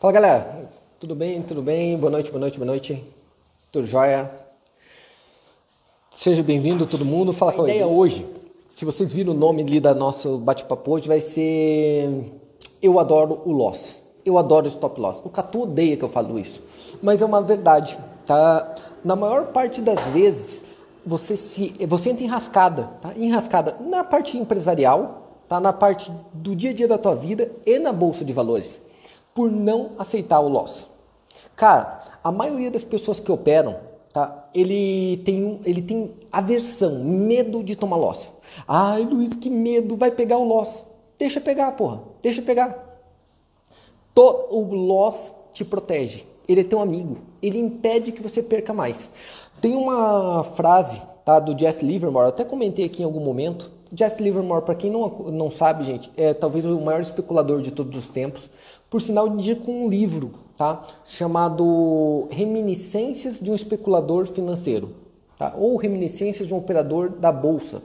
Fala galera, tudo bem? Tudo bem? Boa noite, boa noite, boa noite. Tudo jóia? Seja bem-vindo todo mundo. Fala com a ideia hoje, se vocês viram o nome ali da nosso bate-papo hoje, vai ser Eu adoro o loss. Eu adoro o stop loss. O Catu odeia que eu falo isso, mas é uma verdade, tá? Na maior parte das vezes, você se você entra enrascada, tá? Enrascada na parte empresarial, tá? Na parte do dia a dia da tua vida e na bolsa de valores por não aceitar o loss. Cara, a maioria das pessoas que operam, tá? Ele tem, ele tem aversão, medo de tomar loss. Ai, Luiz, que medo, vai pegar o loss. Deixa pegar, porra. Deixa pegar. O loss te protege. Ele é teu amigo. Ele impede que você perca mais. Tem uma frase tá, do Jesse Livermore, eu até comentei aqui em algum momento. Jesse Livermore, para quem não, não sabe, gente, é talvez o maior especulador de todos os tempos. Por sinal, indico um livro tá? chamado Reminiscências de um Especulador Financeiro, tá? ou Reminiscências de um Operador da Bolsa.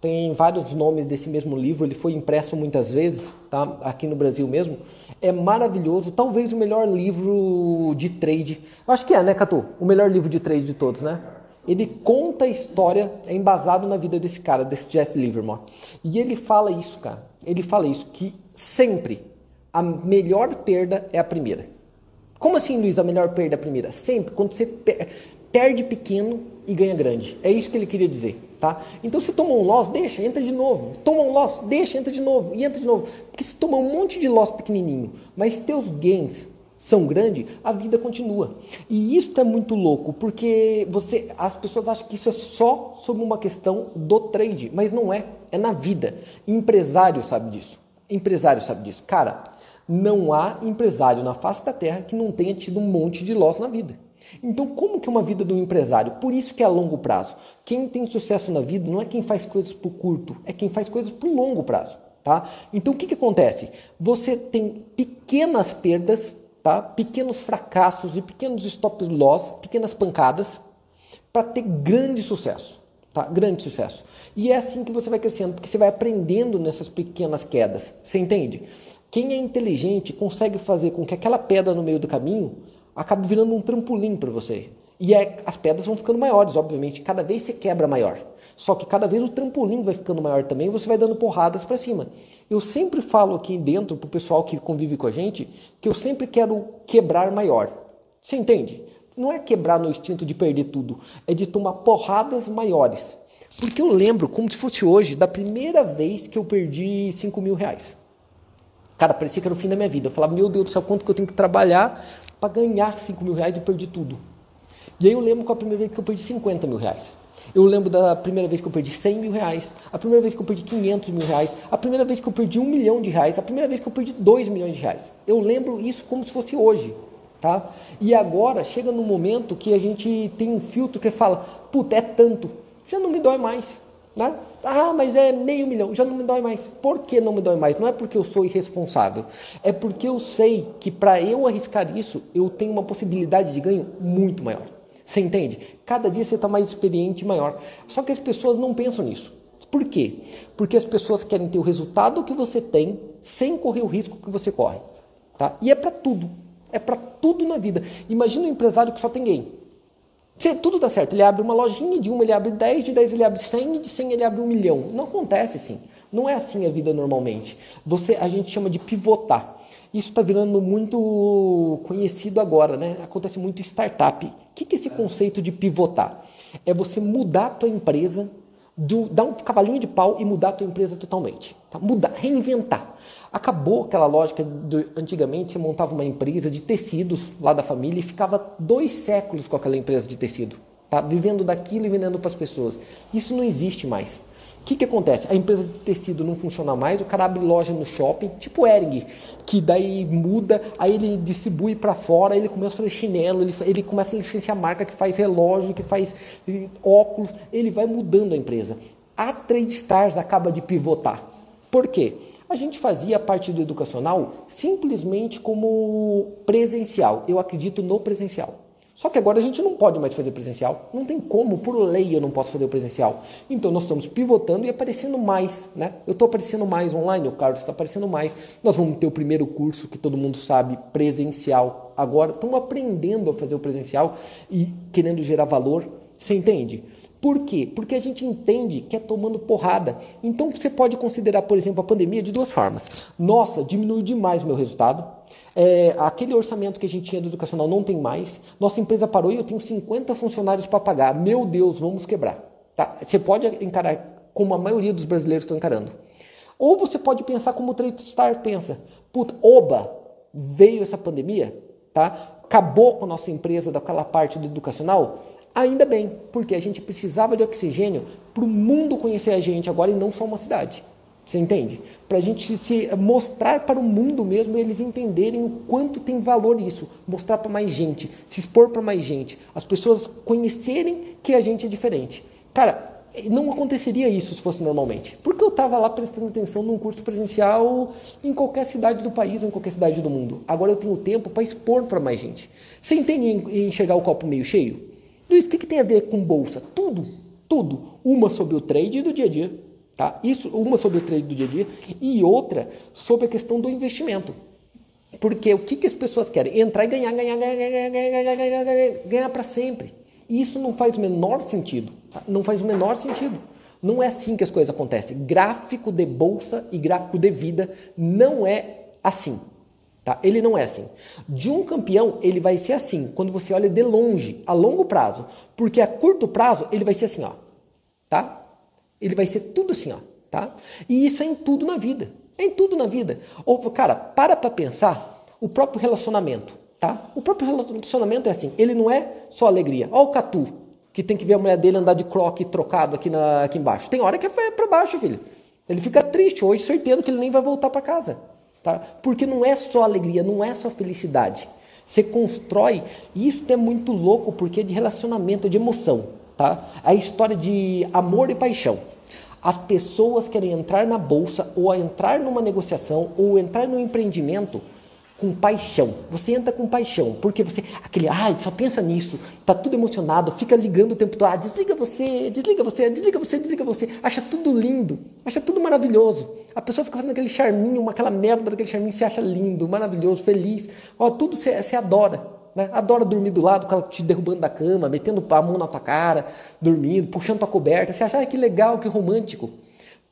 Tem vários nomes desse mesmo livro, ele foi impresso muitas vezes, tá? aqui no Brasil mesmo. É maravilhoso, talvez o melhor livro de trade. Eu acho que é, né, Catu? O melhor livro de trade de todos, né? Ele conta a história, é embasado na vida desse cara, desse Jesse Livermore. E ele fala isso, cara. Ele fala isso, que sempre a melhor perda é a primeira. Como assim, Luiz, a melhor perda é a primeira? Sempre, quando você perde pequeno e ganha grande. É isso que ele queria dizer, tá? Então se toma um loss, deixa, entra de novo. Toma um loss, deixa, entra de novo e entra de novo. Porque se toma um monte de loss pequenininho, mas teus gains são grandes, a vida continua. E isso é muito louco, porque você, as pessoas acham que isso é só sobre uma questão do trade, mas não é, é na vida. Empresário sabe disso. Empresário sabe disso. Cara, não há empresário na face da terra que não tenha tido um monte de loss na vida. Então, como que é uma vida do empresário? Por isso que é a longo prazo. Quem tem sucesso na vida não é quem faz coisas por curto, é quem faz coisas por longo prazo, tá? Então, o que que acontece? Você tem pequenas perdas, tá? Pequenos fracassos e pequenos stop loss, pequenas pancadas para ter grande sucesso, tá? Grande sucesso. E é assim que você vai crescendo, porque você vai aprendendo nessas pequenas quedas. Você entende? Quem é inteligente consegue fazer com que aquela pedra no meio do caminho acabe virando um trampolim para você. E é, as pedras vão ficando maiores, obviamente. Cada vez você quebra maior. Só que cada vez o trampolim vai ficando maior também e você vai dando porradas para cima. Eu sempre falo aqui dentro pro pessoal que convive com a gente que eu sempre quero quebrar maior. Você entende? Não é quebrar no instinto de perder tudo, é de tomar porradas maiores. Porque eu lembro, como se fosse hoje, da primeira vez que eu perdi 5 mil reais. Cara, parecia que era o fim da minha vida. Eu falava, meu Deus do céu, quanto que eu tenho que trabalhar para ganhar 5 mil reais e perdi tudo. E aí eu lembro com a primeira vez que eu perdi 50 mil reais. Eu lembro da primeira vez que eu perdi 100 mil reais, a primeira vez que eu perdi 500 mil reais, a primeira vez que eu perdi um milhão de reais, a primeira vez que eu perdi 2 milhões de reais. Eu lembro isso como se fosse hoje, tá? E agora chega no momento que a gente tem um filtro que fala, puta, é tanto, já não me dói mais, né? Ah, mas é meio milhão, já não me dói mais. Por que não me dói mais? Não é porque eu sou irresponsável, é porque eu sei que para eu arriscar isso, eu tenho uma possibilidade de ganho muito maior. Você entende? Cada dia você está mais experiente e maior. Só que as pessoas não pensam nisso. Por quê? Porque as pessoas querem ter o resultado que você tem sem correr o risco que você corre. Tá? E é para tudo. É para tudo na vida. Imagina um empresário que só tem gain. Se tudo dá certo, ele abre uma lojinha, de uma ele abre 10, de 10 ele abre 100, de 100 ele abre um milhão. Não acontece assim. Não é assim a vida normalmente. Você, a gente chama de pivotar. Isso está virando muito conhecido agora, né? Acontece muito em startup. O que é esse conceito de pivotar? É você mudar a tua empresa, do, dar um cavalinho de pau e mudar a tua empresa totalmente. Tá? Mudar, reinventar. Acabou aquela lógica de antigamente você montava uma empresa de tecidos lá da família e ficava dois séculos com aquela empresa de tecido, tá? vivendo daquilo e vendendo para as pessoas. Isso não existe mais. O que, que acontece? A empresa de tecido não funciona mais, o cara abre loja no shopping, tipo Ering, que daí muda, aí ele distribui para fora, ele começa a fazer chinelo, ele, ele começa a licenciar marca que faz relógio, que faz óculos, ele vai mudando a empresa. A Trade Stars acaba de pivotar. Por quê? A gente fazia a parte do educacional simplesmente como presencial. Eu acredito no presencial. Só que agora a gente não pode mais fazer presencial. Não tem como, por lei eu não posso fazer o presencial. Então nós estamos pivotando e aparecendo mais, né? Eu estou aparecendo mais online, o Carlos está aparecendo mais. Nós vamos ter o primeiro curso que todo mundo sabe, presencial. Agora estamos aprendendo a fazer o presencial e querendo gerar valor. Você entende? Por quê? Porque a gente entende que é tomando porrada. Então você pode considerar, por exemplo, a pandemia de duas formas. Nossa, diminuiu demais meu resultado é, aquele orçamento que a gente tinha do educacional não tem mais. Nossa empresa parou e eu tenho 50 funcionários para pagar. Meu Deus, vamos quebrar. Tá? Você pode encarar como a maioria dos brasileiros estão encarando. Ou você pode pensar como o Tradestar pensa. Puta, oba, veio essa pandemia, tá? acabou com a nossa empresa daquela parte do educacional. Ainda bem, porque a gente precisava de oxigênio para o mundo conhecer a gente agora e não só uma cidade. Você entende? Para a gente se mostrar para o mundo mesmo, eles entenderem o quanto tem valor isso, mostrar para mais gente, se expor para mais gente, as pessoas conhecerem que a gente é diferente. Cara, não aconteceria isso se fosse normalmente, porque eu estava lá prestando atenção num curso presencial em qualquer cidade do país ou em qualquer cidade do mundo. Agora eu tenho tempo para expor para mais gente. Você entende em enxergar o copo meio cheio? Luiz, o que, que tem a ver com bolsa? Tudo, tudo. Uma sobre o trade do dia a dia Tá? Isso, uma sobre o trade do dia a dia e outra sobre a questão do investimento. Porque o que, que as pessoas querem? Entrar e ganhar, ganhar, ganhar, ganhar, ganhar, ganhar, ganhar, ganhar ganhar para sempre. Isso não faz o menor sentido. Tá? Não faz o menor sentido. Não é assim que as coisas acontecem. Gráfico de bolsa e gráfico de vida não é assim. Tá? Ele não é assim. De um campeão, ele vai ser assim quando você olha de longe, a longo prazo. Porque a curto prazo, ele vai ser assim, ó. Tá? Ele vai ser tudo assim, ó, tá? E isso é em tudo na vida. É em tudo na vida. Ou, cara, para pra pensar o próprio relacionamento, tá? O próprio relacionamento é assim, ele não é só alegria. Ó o Catu, que tem que ver a mulher dele andar de croque trocado aqui, na, aqui embaixo. Tem hora que é para baixo, filho. Ele fica triste. Hoje, certeza que ele nem vai voltar para casa. Tá? Porque não é só alegria, não é só felicidade. Você constrói, e isso é muito louco porque é de relacionamento, é de emoção. Tá? A história de amor e paixão. As pessoas querem entrar na bolsa ou entrar numa negociação ou entrar no empreendimento com paixão. Você entra com paixão, porque você, aquele, ai, só pensa nisso, tá tudo emocionado, fica ligando o tempo todo, ah, desliga você, desliga você, desliga você, desliga você, acha tudo lindo, acha tudo maravilhoso. A pessoa fica fazendo aquele charminho, aquela merda daquele charminho, você acha lindo, maravilhoso, feliz, ó, tudo você adora. Né? Adora dormir do lado, ela te derrubando da cama, metendo a mão na tua cara, dormindo, puxando tua coberta. Você acha ah, que legal, que romântico.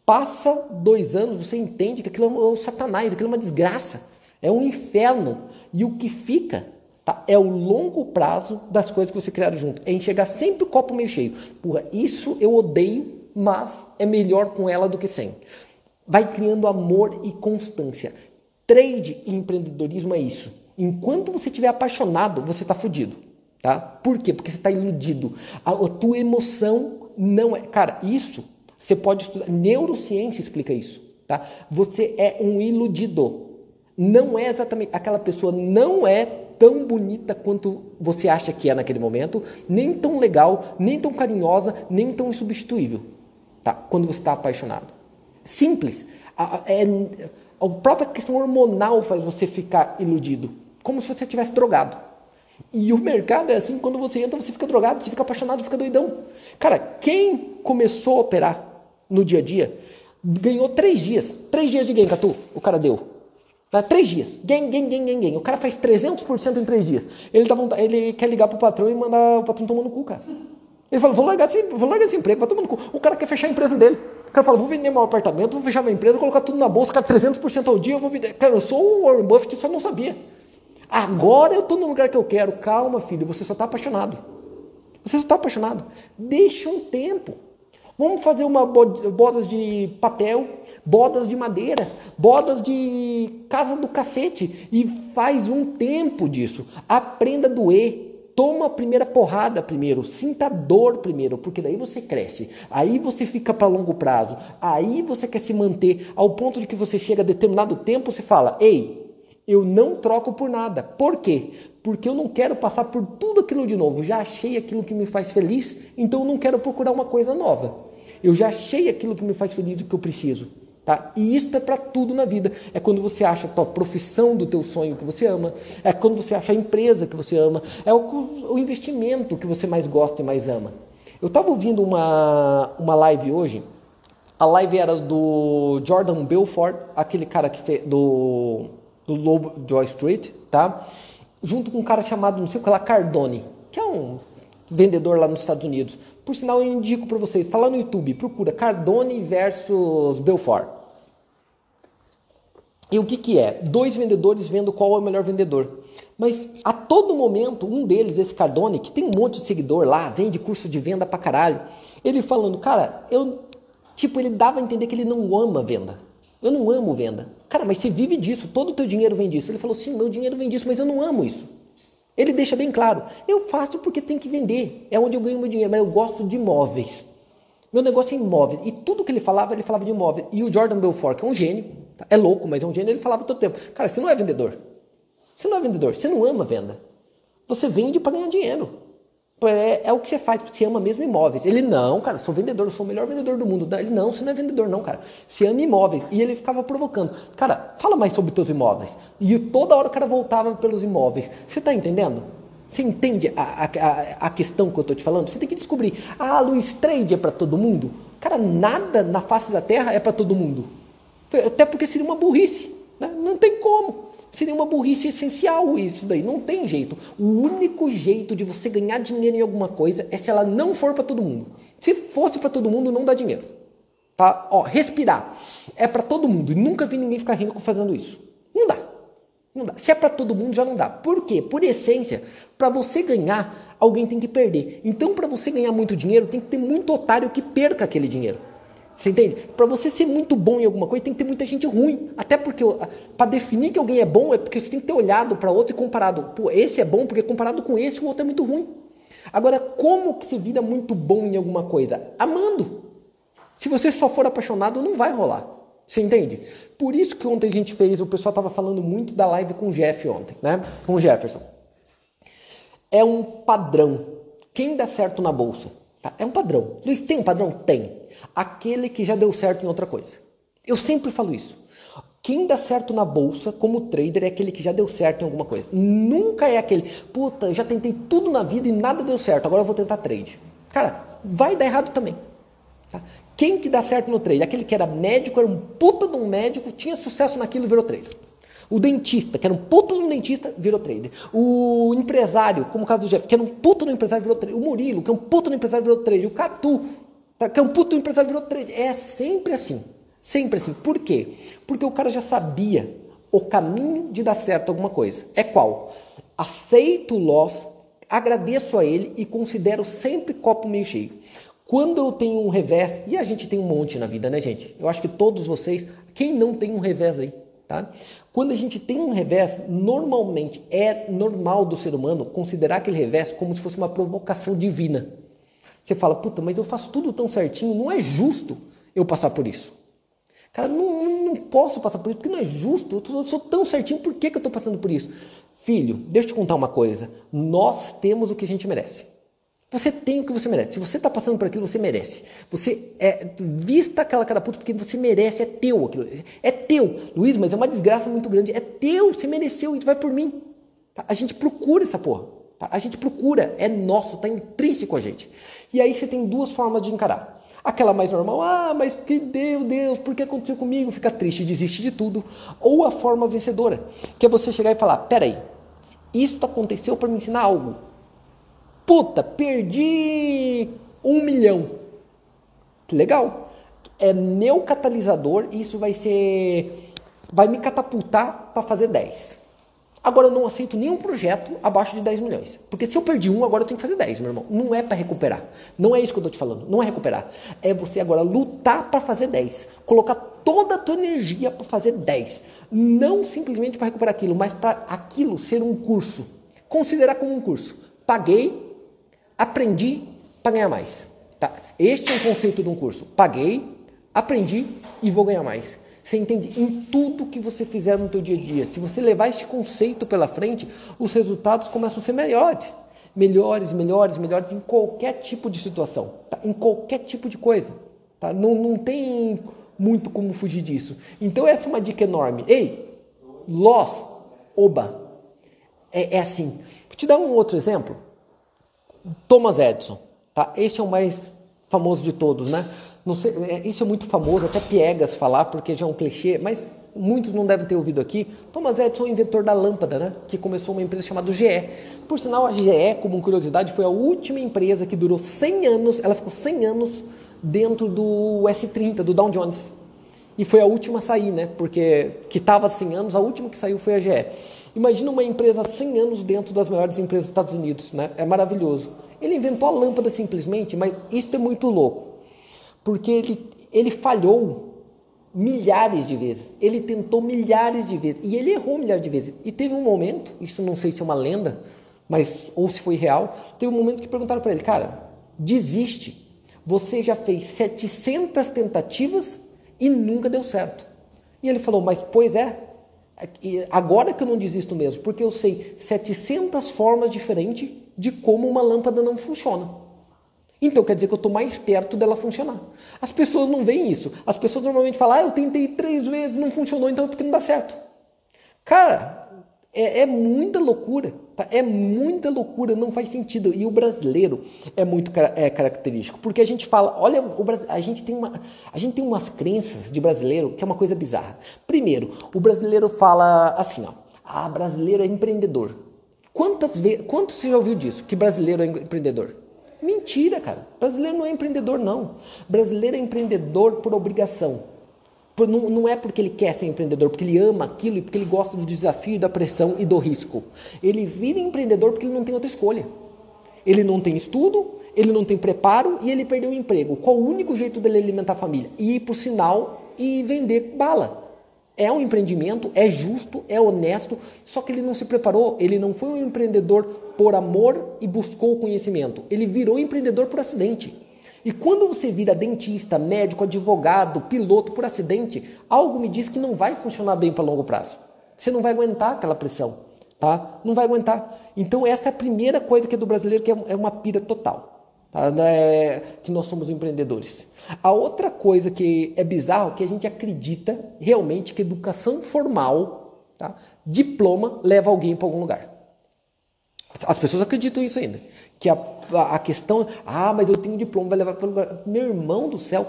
Passa dois anos, você entende que aquilo é o satanás, aquilo é uma desgraça, é um inferno. E o que fica tá, é o longo prazo das coisas que você criaram junto. É enxergar sempre o copo meio cheio. Porra, isso eu odeio, mas é melhor com ela do que sem. Vai criando amor e constância. Trade e empreendedorismo é isso. Enquanto você estiver apaixonado, você está fudido. Tá? Por quê? Porque você está iludido. A, a tua emoção não é. Cara, isso você pode estudar. Neurociência explica isso. Tá? Você é um iludido. Não é exatamente. Aquela pessoa não é tão bonita quanto você acha que é naquele momento, nem tão legal, nem tão carinhosa, nem tão insubstituível. Tá? Quando você está apaixonado. Simples. A, é, a própria questão hormonal faz você ficar iludido como se você tivesse drogado. E o mercado é assim, quando você entra, você fica drogado, você fica apaixonado, fica doidão. Cara, quem começou a operar no dia a dia, ganhou três dias. Três dias de gain, Catu, o cara deu. Tá? Três dias. Gain, gain, gain, gain, gain. O cara faz 300% em três dias. Ele, vontade, ele quer ligar pro patrão e mandar o patrão tomar no cu, cara. Ele fala, vou largar, esse, vou largar esse emprego, vai tomar no cu. O cara quer fechar a empresa dele. O cara fala, vou vender meu apartamento, vou fechar minha empresa, colocar tudo na bolsa, cara, 300% ao dia, eu vou vender. Cara, eu sou o Warren Buffett, só não sabia. Agora eu estou no lugar que eu quero. Calma, filho, você só está apaixonado. Você só está apaixonado. Deixa um tempo. Vamos fazer uma bodas de papel, bodas de madeira, bodas de casa do cacete e faz um tempo disso. Aprenda a doer. Toma a primeira porrada primeiro, sinta a dor primeiro, porque daí você cresce. Aí você fica para longo prazo. Aí você quer se manter ao ponto de que você chega a determinado tempo, você fala: "Ei, eu não troco por nada. Por quê? Porque eu não quero passar por tudo aquilo de novo. Já achei aquilo que me faz feliz, então eu não quero procurar uma coisa nova. Eu já achei aquilo que me faz feliz e o que eu preciso. Tá? E isso é para tudo na vida. É quando você acha a tua profissão do teu sonho que você ama, é quando você acha a empresa que você ama, é o, o investimento que você mais gosta e mais ama. Eu estava ouvindo uma, uma live hoje, a live era do Jordan Belfort, aquele cara que fez do, do Lobo Joy Street, tá? Junto com um cara chamado, não sei o que lá, Cardone, que é um vendedor lá nos Estados Unidos. Por sinal, eu indico para vocês, tá lá no YouTube, procura Cardone versus Belfort. E o que, que é? Dois vendedores vendo qual é o melhor vendedor. Mas a todo momento, um deles, esse Cardone, que tem um monte de seguidor lá, vende curso de venda pra caralho, ele falando, cara, eu. Tipo, ele dava a entender que ele não ama venda. Eu não amo venda. Cara, mas você vive disso, todo o teu dinheiro vem disso. Ele falou, sim, meu dinheiro vem disso, mas eu não amo isso. Ele deixa bem claro, eu faço porque tem que vender, é onde eu ganho meu dinheiro, mas eu gosto de imóveis. Meu negócio é imóveis. E tudo que ele falava, ele falava de imóveis. E o Jordan Belfort, que é um gênio, é louco, mas é um gênio, ele falava todo tempo. Cara, você não é vendedor. Você não é vendedor, você não ama venda. Você vende para ganhar dinheiro. É, é, o que você faz, você ama mesmo imóveis. Ele, não, cara, sou vendedor, sou o melhor vendedor do mundo. Ele, não, você não é vendedor, não, cara. Você ama imóveis. E ele ficava provocando. Cara, fala mais sobre teus imóveis. E toda hora o cara voltava pelos imóveis. Você está entendendo? Você entende a, a, a, questão que eu estou te falando? Você tem que descobrir. Ah, Luiz, trade é para todo mundo? Cara, nada na face da terra é para todo mundo. Até porque seria uma burrice. Né? Não tem como. Seria uma burrice essencial isso daí. Não tem jeito. O único jeito de você ganhar dinheiro em alguma coisa é se ela não for para todo mundo. Se fosse para todo mundo, não dá dinheiro. Tá? Ó, respirar é para todo mundo. E nunca vi ninguém ficar rindo fazendo isso. Não dá. Não dá. Se é para todo mundo, já não dá. Por quê? Por essência, para você ganhar, alguém tem que perder. Então, para você ganhar muito dinheiro, tem que ter muito otário que perca aquele dinheiro. Você entende? Para você ser muito bom em alguma coisa, tem que ter muita gente ruim. Até porque, para definir que alguém é bom, é porque você tem que ter olhado para outro e comparado. Pô, esse é bom porque comparado com esse, o outro é muito ruim. Agora, como que se vira muito bom em alguma coisa? Amando. Se você só for apaixonado, não vai rolar. Você entende? Por isso que ontem a gente fez, o pessoal estava falando muito da live com o Jeff ontem, né? Com o Jefferson. É um padrão. Quem dá certo na bolsa? Tá? É um padrão. Luiz, tem um padrão? Tem aquele que já deu certo em outra coisa. Eu sempre falo isso. Quem dá certo na bolsa como trader é aquele que já deu certo em alguma coisa. Nunca é aquele, puta, já tentei tudo na vida e nada deu certo, agora eu vou tentar trade. Cara, vai dar errado também. Tá? Quem que dá certo no trade? Aquele que era médico, era um puta de um médico, tinha sucesso naquilo e virou trader. O dentista, que era um puta de um dentista, virou trader. O empresário, como o caso do Jeff, que era um puta de um empresário, virou trader. O Murilo, que é um puta de um empresário, virou trader. O Catu, que é um puto empresário virou trader. É sempre assim. Sempre assim. Por quê? Porque o cara já sabia o caminho de dar certo alguma coisa. É qual? Aceito o loss, agradeço a ele e considero sempre copo meio cheio. Quando eu tenho um revés, e a gente tem um monte na vida, né, gente? Eu acho que todos vocês, quem não tem um revés aí, tá? Quando a gente tem um revés, normalmente é normal do ser humano considerar aquele revés como se fosse uma provocação divina. Você fala, puta, mas eu faço tudo tão certinho, não é justo eu passar por isso. Cara, não, não posso passar por isso, porque não é justo, eu, sou tão certinho, por que, que eu estou passando por isso? Filho, deixa eu te contar uma coisa. Nós temos o que a gente merece. Você tem o que você merece. Se você está passando por aquilo, você merece. Você é, vista aquela cara puta porque você merece, é teu aquilo. É teu. Luiz, mas é uma desgraça muito grande. É teu, você mereceu, e vai por mim. Tá? A gente procura essa porra. Tá? A gente procura, é nosso, está intrínseco a gente. E aí você tem duas formas de encarar. Aquela mais normal, ah, mas que Deus, Deus, por que aconteceu comigo? Fica triste, desiste de tudo. Ou a forma vencedora, que é você chegar e falar: peraí, isso aconteceu para me ensinar algo. Puta, perdi um milhão. Legal. É meu catalisador e isso vai ser. Vai me catapultar para fazer 10. Agora eu não aceito nenhum projeto abaixo de 10 milhões. Porque se eu perdi um, agora eu tenho que fazer 10, meu irmão. Não é para recuperar. Não é isso que eu tô te falando. Não é recuperar. É você agora lutar para fazer 10. Colocar toda a tua energia para fazer 10. Não simplesmente para recuperar aquilo, mas para aquilo ser um curso. Considerar como um curso. Paguei, aprendi para ganhar mais. Tá? Este é o conceito de um curso. Paguei, aprendi e vou ganhar mais. Você entende? Em tudo que você fizer no teu dia a dia, se você levar este conceito pela frente, os resultados começam a ser melhores. Melhores, melhores, melhores em qualquer tipo de situação, tá? em qualquer tipo de coisa. Tá? Não, não tem muito como fugir disso. Então essa é uma dica enorme. Ei, Loss, Oba. É, é assim. Vou te dar um outro exemplo. Thomas Edison. Tá? Este é o mais famoso de todos, né? Sei, é, isso é muito famoso, até piegas falar, porque já é um clichê, mas muitos não devem ter ouvido aqui. Thomas Edison é o inventor da lâmpada, né? Que começou uma empresa chamada GE. Por sinal, a GE, como curiosidade, foi a última empresa que durou 100 anos, ela ficou 100 anos dentro do S30, do Dow Jones. E foi a última a sair, né? Porque que estava 100 anos, a última que saiu foi a GE. Imagina uma empresa 100 anos dentro das maiores empresas dos Estados Unidos, né? É maravilhoso. Ele inventou a lâmpada simplesmente, mas isso é muito louco. Porque ele, ele falhou milhares de vezes. Ele tentou milhares de vezes. E ele errou milhares de vezes. E teve um momento, isso não sei se é uma lenda, mas ou se foi real, teve um momento que perguntaram para ele, cara, desiste. Você já fez 700 tentativas e nunca deu certo. E ele falou, mas pois é, agora que eu não desisto mesmo, porque eu sei 700 formas diferentes de como uma lâmpada não funciona. Então quer dizer que eu estou mais perto dela funcionar. As pessoas não veem isso. As pessoas normalmente falam, ah, eu tentei três vezes, não funcionou, então é porque não dá certo. Cara, é, é muita loucura. Tá? É muita loucura, não faz sentido. E o brasileiro é muito é, característico, porque a gente fala, olha, o, a, gente tem uma, a gente tem umas crenças de brasileiro que é uma coisa bizarra. Primeiro, o brasileiro fala assim, ó, ah, brasileiro é empreendedor. Quantas vezes, quanto você já ouviu disso? Que brasileiro é empreendedor? Mentira, cara. Brasileiro não é empreendedor, não. Brasileiro é empreendedor por obrigação. Por, não, não, é porque ele quer ser empreendedor, porque ele ama aquilo e porque ele gosta do desafio, da pressão e do risco. Ele vira empreendedor porque ele não tem outra escolha. Ele não tem estudo, ele não tem preparo e ele perdeu o emprego. Qual o único jeito dele alimentar a família? Ir por sinal e vender bala. É um empreendimento, é justo, é honesto, só que ele não se preparou, ele não foi um empreendedor por amor e buscou o conhecimento. Ele virou empreendedor por acidente. E quando você vira dentista, médico, advogado, piloto por acidente, algo me diz que não vai funcionar bem para longo prazo. Você não vai aguentar aquela pressão, tá? Não vai aguentar. Então essa é a primeira coisa que é do brasileiro que é, é uma pira total. Tá? É que nós somos empreendedores. A outra coisa que é bizarro que a gente acredita realmente que educação formal, tá? diploma, leva alguém para algum lugar. As pessoas acreditam isso ainda. Que a, a questão, ah, mas eu tenho diploma, vai levar para lugar. Meu irmão do céu,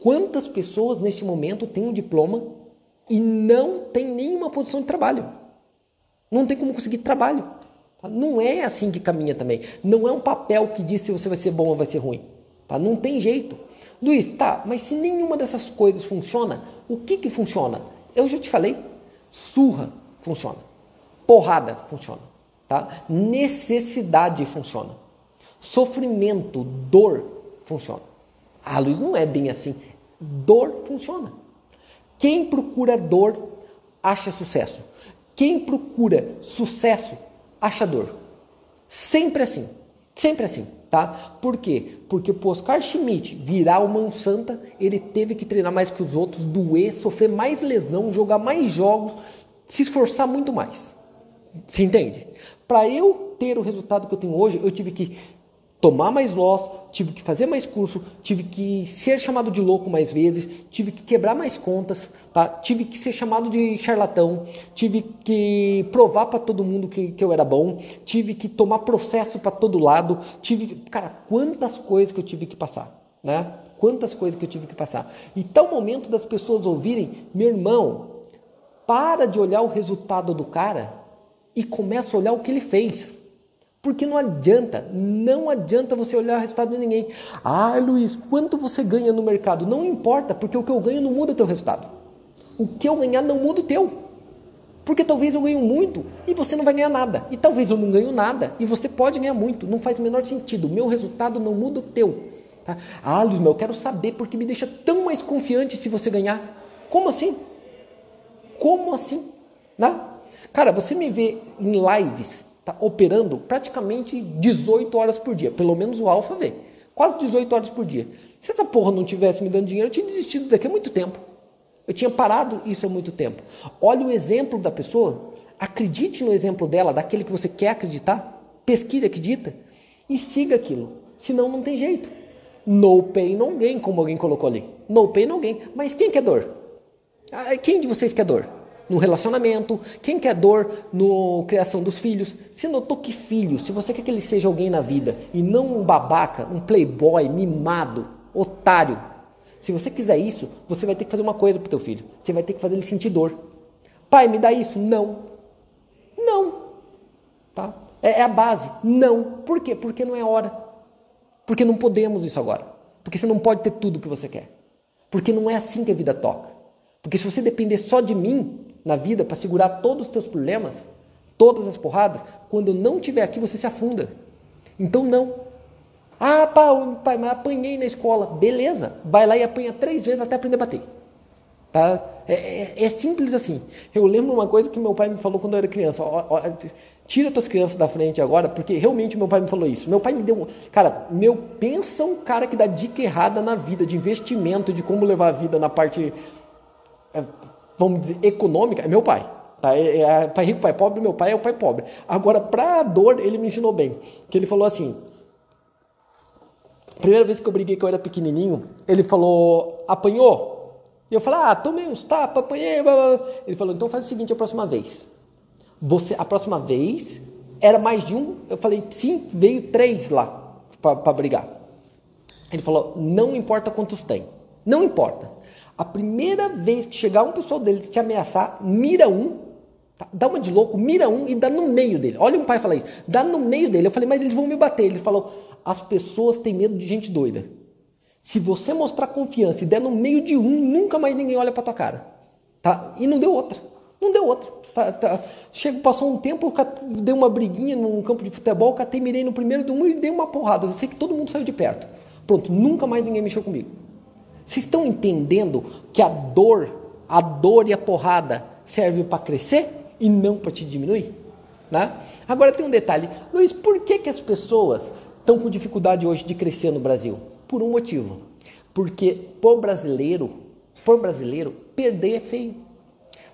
quantas pessoas neste momento têm um diploma e não tem nenhuma posição de trabalho? Não tem como conseguir trabalho. Tá? Não é assim que caminha também. Não é um papel que diz se você vai ser bom ou vai ser ruim. Tá? Não tem jeito. Luiz, tá, mas se nenhuma dessas coisas funciona, o que que funciona? Eu já te falei, surra funciona, porrada funciona, tá? Necessidade funciona, sofrimento, dor funciona. Ah, Luiz, não é bem assim. Dor funciona. Quem procura dor acha sucesso. Quem procura sucesso acha dor. Sempre assim. Sempre assim, tá? Por quê? Porque o Oscar Schmidt virar uma santa, ele teve que treinar mais que os outros, doer, sofrer mais lesão, jogar mais jogos, se esforçar muito mais. Você entende? Para eu ter o resultado que eu tenho hoje, eu tive que tomar mais loss, tive que fazer mais curso, tive que ser chamado de louco mais vezes, tive que quebrar mais contas, tá? tive que ser chamado de charlatão, tive que provar para todo mundo que, que eu era bom, tive que tomar processo para todo lado, tive, cara, quantas coisas que eu tive que passar, né? Quantas coisas que eu tive que passar. E tal momento das pessoas ouvirem, meu irmão, para de olhar o resultado do cara e começa a olhar o que ele fez. Porque não adianta, não adianta você olhar o resultado de ninguém. Ah, Luiz, quanto você ganha no mercado? Não importa, porque o que eu ganho não muda o teu resultado. O que eu ganhar não muda o teu. Porque talvez eu ganhe muito e você não vai ganhar nada. E talvez eu não ganhe nada e você pode ganhar muito. Não faz o menor sentido. Meu resultado não muda o teu. Tá? Ah, Luiz, mas eu quero saber porque me deixa tão mais confiante se você ganhar. Como assim? Como assim? Né? Cara, você me vê em lives tá operando praticamente 18 horas por dia, pelo menos o Alfa vê. Quase 18 horas por dia. Se essa porra não tivesse me dando dinheiro, eu tinha desistido daqui há muito tempo. Eu tinha parado isso há muito tempo. Olha o exemplo da pessoa, acredite no exemplo dela, daquele que você quer acreditar, pesquise, acredita e siga aquilo. Senão não tem jeito. No pain, no gain, como alguém colocou ali. No pain, no gain. Mas quem quer dor? Ah, quem de vocês quer dor? No relacionamento? Quem quer dor no criação dos filhos? Você notou que filho, se você quer que ele seja alguém na vida e não um babaca, um playboy, mimado, otário, se você quiser isso, você vai ter que fazer uma coisa pro teu filho. Você vai ter que fazer ele sentir dor. Pai, me dá isso? Não. Não. Tá? É, é a base. Não. Por quê? Porque não é hora. Porque não podemos isso agora. Porque você não pode ter tudo o que você quer. Porque não é assim que a vida toca. Porque se você depender só de mim na vida para segurar todos os teus problemas, todas as porradas, quando não estiver aqui você se afunda. Então não. Ah, pai, pai, mas apanhei na escola. Beleza, vai lá e apanha três vezes até aprender a bater. Tá? É, é, é, simples assim. Eu lembro uma coisa que meu pai me falou quando eu era criança. Ó, ó, tira tuas crianças da frente agora, porque realmente meu pai me falou isso. Meu pai me deu. Cara, meu, pensa um cara que dá dica errada na vida, de investimento, de como levar a vida na parte, é, vamos dizer, econômica. É meu pai. Tá? É, é, pai rico, pai pobre, meu pai é o pai pobre. Agora, pra dor, ele me ensinou bem. Que ele falou assim: Primeira vez que eu briguei que eu era pequenininho, ele falou, apanhou? E eu falei, ah, tomei uns tapas, apanhei. Blá, blá. Ele falou, então faz o seguinte a próxima vez. Você, a próxima vez, era mais de um? Eu falei, sim, veio três lá para brigar. Ele falou, não importa quantos tem. Não importa. A primeira vez que chegar um pessoal deles te ameaçar, mira um, tá? dá uma de louco, mira um e dá no meio dele. Olha um pai falar isso, dá no meio dele. Eu falei, mas eles vão me bater. Ele falou, as pessoas têm medo de gente doida. Se você mostrar confiança e der no meio de um, nunca mais ninguém olha para tua cara. Tá? E não deu outra. Não deu outra. Tá, tá. Chega, passou um tempo, dei uma briguinha num campo de futebol, catei, mirei no primeiro do um e dei uma porrada. Eu sei que todo mundo saiu de perto. Pronto, nunca mais ninguém mexeu comigo. Vocês estão entendendo que a dor, a dor e a porrada servem para crescer e não para te diminuir? Né? Agora tem um detalhe. Luiz, por que, que as pessoas estão com dificuldade hoje de crescer no Brasil? Por um motivo. Porque por brasileiro, por brasileiro, perder é feio.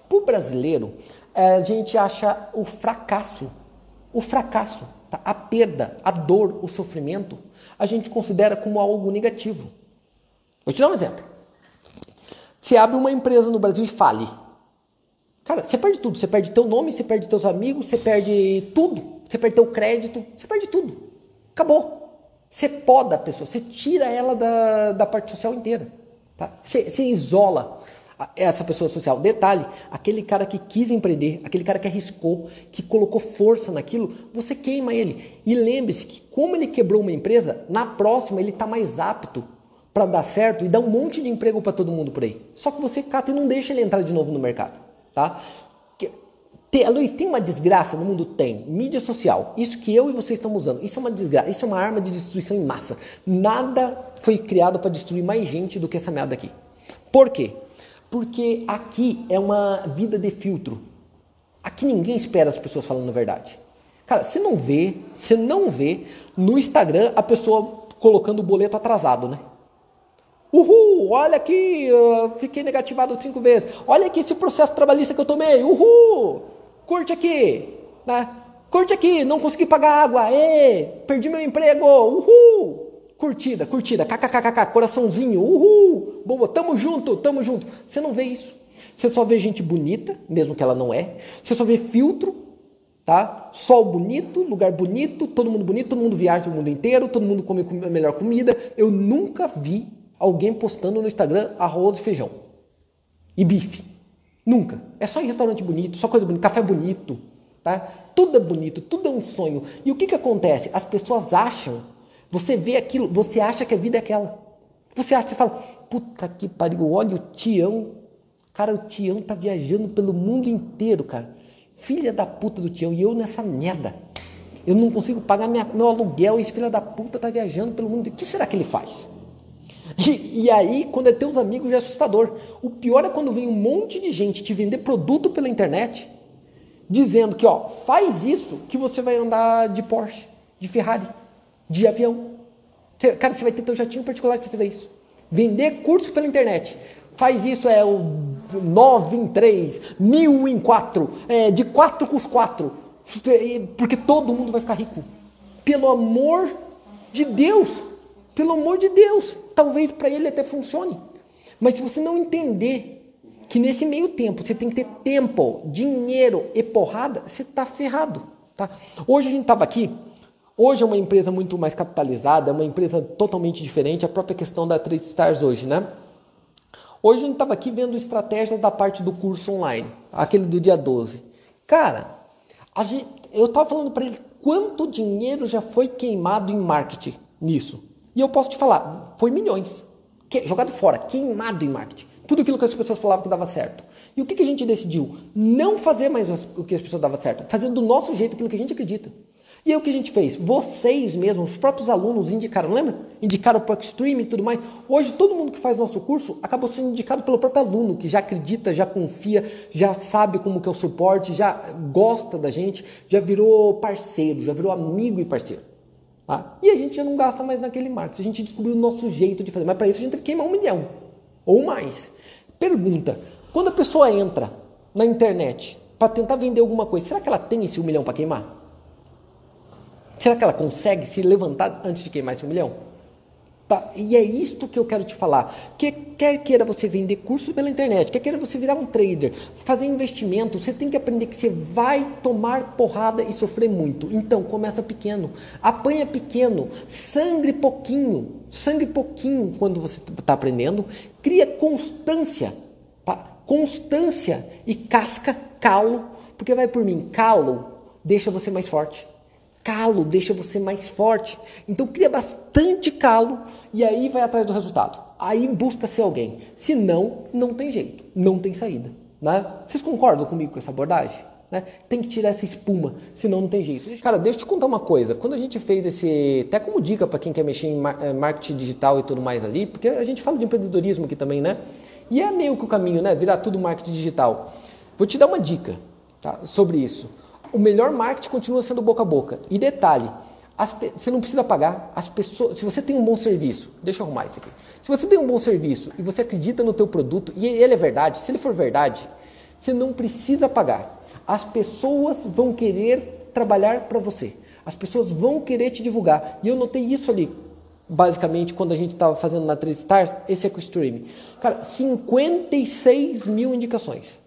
Por brasileiro, eh, a gente acha o fracasso, o fracasso, tá? a perda, a dor, o sofrimento, a gente considera como algo negativo. Vou te dar um exemplo. Você abre uma empresa no Brasil e fale. Cara, você perde tudo. Você perde teu nome, você perde teus amigos, você perde tudo. Você perde teu crédito, você perde tudo. Acabou. Você poda a pessoa, você tira ela da, da parte social inteira. Tá? Você, você isola essa pessoa social. Detalhe, aquele cara que quis empreender, aquele cara que arriscou, que colocou força naquilo, você queima ele. E lembre-se que como ele quebrou uma empresa, na próxima ele está mais apto para dar certo e dar um monte de emprego para todo mundo por aí. Só que você cata e não deixa ele entrar de novo no mercado. Tá? Tem, Luiz, tem uma desgraça no mundo? Tem. Mídia social. Isso que eu e você estamos usando. Isso é uma desgraça. Isso é uma arma de destruição em massa. Nada foi criado para destruir mais gente do que essa merda aqui. Por quê? Porque aqui é uma vida de filtro. Aqui ninguém espera as pessoas falando a verdade. Cara, você não vê, você não vê no Instagram a pessoa colocando o boleto atrasado, né? Uhul, olha aqui, fiquei negativado cinco vezes. Olha aqui esse processo trabalhista que eu tomei. Uhul! Curte aqui, né? Curte aqui, não consegui pagar água, ê, perdi meu emprego, uhul! Curtida, curtida, kkkk, coraçãozinho, uhul! Boa, tamo junto, tamo junto. Você não vê isso. Você só vê gente bonita, mesmo que ela não é. Você só vê filtro, tá? Sol bonito, lugar bonito, todo mundo bonito, todo mundo viaja o mundo inteiro, todo mundo come a melhor comida. Eu nunca vi alguém postando no Instagram arroz e feijão e bife. Nunca. É só em restaurante bonito, só coisa bonita, café bonito, tá? Tudo é bonito, tudo é um sonho. E o que que acontece? As pessoas acham, você vê aquilo, você acha que a vida é aquela. Você acha, você fala, puta que pariu, olha o Tião. Cara, o Tião tá viajando pelo mundo inteiro, cara. Filha da puta do Tião, e eu nessa merda. Eu não consigo pagar minha, meu aluguel e esse filho da puta tá viajando pelo mundo. O que será que ele faz? E, e, aí, quando é teus amigos, já é assustador. O pior é quando vem um monte de gente te vender produto pela internet, dizendo que, ó, faz isso que você vai andar de Porsche, de Ferrari, de avião. Cara, você vai ter teu jatinho particular se você fizer isso. Vender curso pela internet. Faz isso, é o 9 em 3, mil em 4, é, de 4 com os 4. Porque todo mundo vai ficar rico. Pelo amor de Deus. Pelo amor de Deus, talvez para ele até funcione. Mas se você não entender que nesse meio tempo você tem que ter tempo, dinheiro e porrada, você está ferrado. Tá? Hoje a gente estava aqui, hoje é uma empresa muito mais capitalizada, é uma empresa totalmente diferente, a própria questão da Trade Stars hoje, né? Hoje a gente estava aqui vendo estratégias da parte do curso online, aquele do dia 12. Cara, gente, eu estava falando para ele quanto dinheiro já foi queimado em marketing nisso. E eu posso te falar, foi milhões. Que, jogado fora, queimado em marketing. Tudo aquilo que as pessoas falavam que dava certo. E o que, que a gente decidiu? Não fazer mais o que as pessoas davam certo, fazer do nosso jeito aquilo que a gente acredita. E aí o que a gente fez? Vocês mesmos, os próprios alunos indicaram, lembra? Indicaram o Extreme e tudo mais. Hoje todo mundo que faz nosso curso acabou sendo indicado pelo próprio aluno, que já acredita, já confia, já sabe como que é o suporte, já gosta da gente, já virou parceiro, já virou amigo e parceiro. Tá? E a gente já não gasta mais naquele marketing, a gente descobriu o nosso jeito de fazer. Mas para isso a gente teve que queimar um milhão ou mais. Pergunta: quando a pessoa entra na internet para tentar vender alguma coisa, será que ela tem esse um milhão para queimar? Será que ela consegue se levantar antes de queimar esse um milhão? Tá? E é isto que eu quero te falar. Que quer queira você vender cursos pela internet, quer queira você virar um trader, fazer investimento, você tem que aprender que você vai tomar porrada e sofrer muito. Então, começa pequeno, apanha pequeno, sangre pouquinho, sangue pouquinho quando você está aprendendo, cria constância, tá? constância e casca, calo, porque vai por mim, calo deixa você mais forte. Calo deixa você mais forte. Então cria bastante calo e aí vai atrás do resultado. Aí busca ser alguém. Se não, não tem jeito, não tem saída. Né? Vocês concordam comigo com essa abordagem? Né? Tem que tirar essa espuma, senão não tem jeito. Cara, deixa eu te contar uma coisa. Quando a gente fez esse, até como dica para quem quer mexer em eh, marketing digital e tudo mais ali, porque a gente fala de empreendedorismo aqui também, né? E é meio que o caminho, né? Virar tudo marketing digital. Vou te dar uma dica tá? sobre isso o melhor marketing continua sendo boca a boca. E detalhe, as, você não precisa pagar. As pessoas, se você tem um bom serviço, deixa eu arrumar isso aqui. Se você tem um bom serviço e você acredita no teu produto e ele é verdade, se ele for verdade, você não precisa pagar. As pessoas vão querer trabalhar para você. As pessoas vão querer te divulgar. E eu notei isso ali, basicamente, quando a gente estava fazendo na 3 Stars, esse EcoStream. Cara, 56 mil indicações.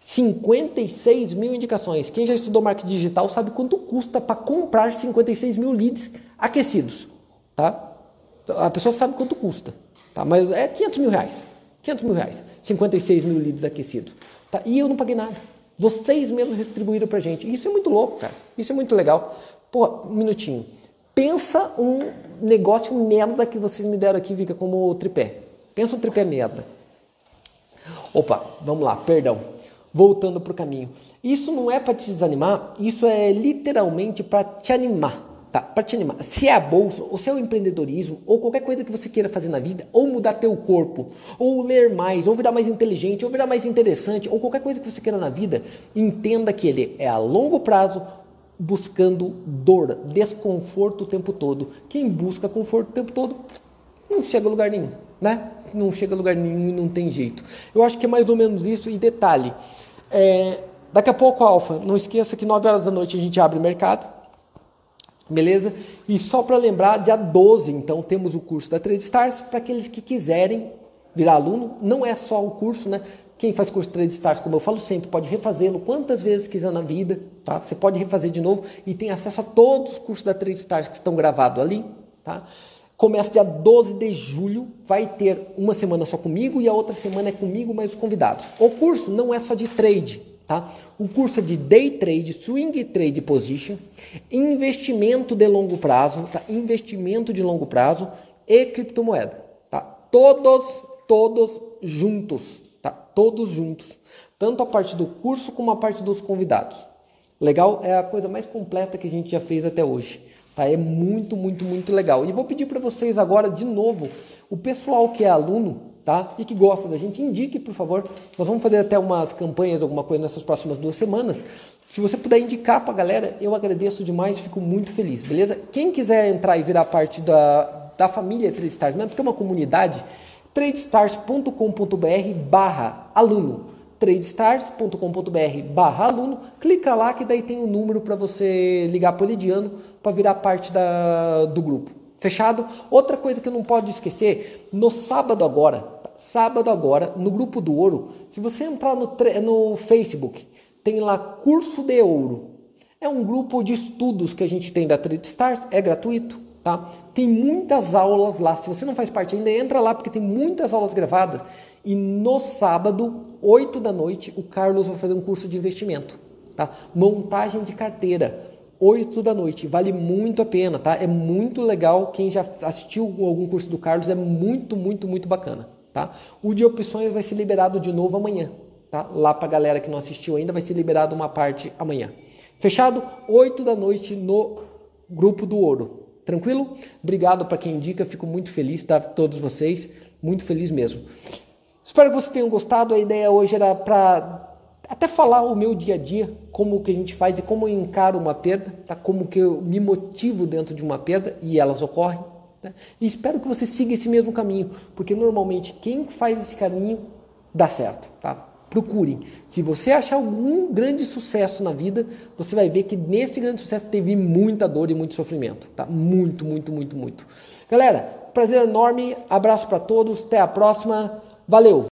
56 mil indicações. Quem já estudou marketing digital sabe quanto custa para comprar 56 mil leads aquecidos, tá? A pessoa sabe quanto custa, tá? Mas é 500 mil reais. 500 mil reais. 56 mil leads aquecidos. Tá? E eu não paguei nada. Vocês mesmos distribuíram pra gente. Isso é muito louco, cara. Isso é muito legal. Pô, um minutinho. Pensa um negócio merda que vocês me deram aqui, fica como tripé. Pensa um tripé merda. Opa, vamos lá, perdão voltando para o caminho. Isso não é para te desanimar, isso é literalmente para te animar. Tá, para te animar. Se é a bolsa, ou se é o empreendedorismo, ou qualquer coisa que você queira fazer na vida, ou mudar teu corpo, ou ler mais, ou virar mais inteligente, ou virar mais interessante, ou qualquer coisa que você queira na vida, entenda que ele é a longo prazo, buscando dor, desconforto o tempo todo. Quem busca conforto o tempo todo não chega a lugar nenhum, né? Não chega a lugar nenhum e não tem jeito. Eu acho que é mais ou menos isso. E detalhe, é, daqui a pouco, Alfa, não esqueça que 9 horas da noite a gente abre mercado. Beleza? E só para lembrar, dia 12, então, temos o curso da Trade Stars para aqueles que quiserem virar aluno. Não é só o curso, né? Quem faz curso Trade Stars, como eu falo sempre, pode refazê-lo quantas vezes quiser na vida, tá? Você pode refazer de novo e tem acesso a todos os cursos da Trade Stars que estão gravados ali, tá? Começa dia 12 de julho, vai ter uma semana só comigo e a outra semana é comigo mais os convidados. O curso não é só de trade, tá? O curso é de day trade, swing trade position, investimento de longo prazo, tá? Investimento de longo prazo e criptomoeda, tá? Todos, todos juntos, tá? Todos juntos. Tanto a parte do curso como a parte dos convidados. Legal? É a coisa mais completa que a gente já fez até hoje. Tá? É muito, muito, muito legal. E vou pedir para vocês agora, de novo, o pessoal que é aluno tá? e que gosta da gente, indique, por favor. Nós vamos fazer até umas campanhas, alguma coisa nessas próximas duas semanas. Se você puder indicar para a galera, eu agradeço demais, fico muito feliz, beleza? Quem quiser entrar e virar parte da, da família Trade Stars, mesmo porque é uma comunidade, tradestars.com.br barra aluno tradestars.com.br barra aluno, clica lá que daí tem o um número para você ligar para o Lidiano para virar parte da, do grupo. Fechado? Outra coisa que não pode esquecer, no sábado agora, sábado agora, no grupo do ouro, se você entrar no, no Facebook, tem lá curso de ouro. É um grupo de estudos que a gente tem da Trade Stars, é gratuito, tá? Tem muitas aulas lá. Se você não faz parte ainda, entra lá porque tem muitas aulas gravadas. E no sábado, 8 da noite, o Carlos vai fazer um curso de investimento, tá? Montagem de carteira. 8 da noite, vale muito a pena, tá? É muito legal. Quem já assistiu algum curso do Carlos é muito, muito, muito bacana, tá? O de opções vai ser liberado de novo amanhã, tá? Lá pra galera que não assistiu ainda, vai ser liberado uma parte amanhã. Fechado? 8 da noite no grupo do Ouro. Tranquilo? Obrigado para quem indica, fico muito feliz, tá? Todos vocês, muito feliz mesmo. Espero que vocês tenham gostado. A ideia hoje era para até falar o meu dia a dia, como que a gente faz e como eu encaro uma perda, tá? Como que eu me motivo dentro de uma perda e elas ocorrem. Tá? E espero que você siga esse mesmo caminho, porque normalmente quem faz esse caminho dá certo, tá? Procurem. Se você achar algum grande sucesso na vida, você vai ver que nesse grande sucesso teve muita dor e muito sofrimento, tá? Muito, muito, muito, muito. Galera, prazer enorme. Abraço para todos. Até a próxima. Valeu.